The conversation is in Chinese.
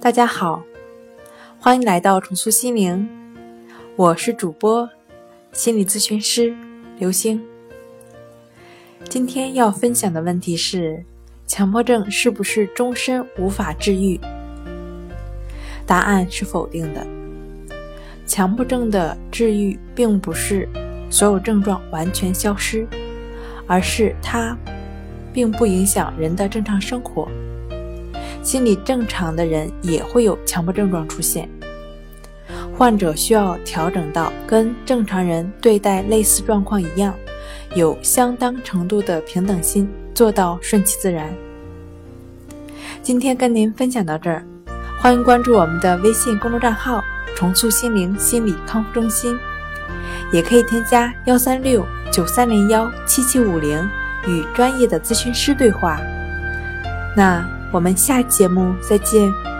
大家好，欢迎来到重塑心灵，我是主播心理咨询师刘星。今天要分享的问题是：强迫症是不是终身无法治愈？答案是否定的。强迫症的治愈并不是所有症状完全消失，而是它并不影响人的正常生活。心理正常的人也会有强迫症状出现，患者需要调整到跟正常人对待类似状况一样，有相当程度的平等心，做到顺其自然。今天跟您分享到这儿，欢迎关注我们的微信公众账号“重塑心灵心理康复中心”，也可以添加幺三六九三零幺七七五零与专业的咨询师对话。那。我们下节目再见。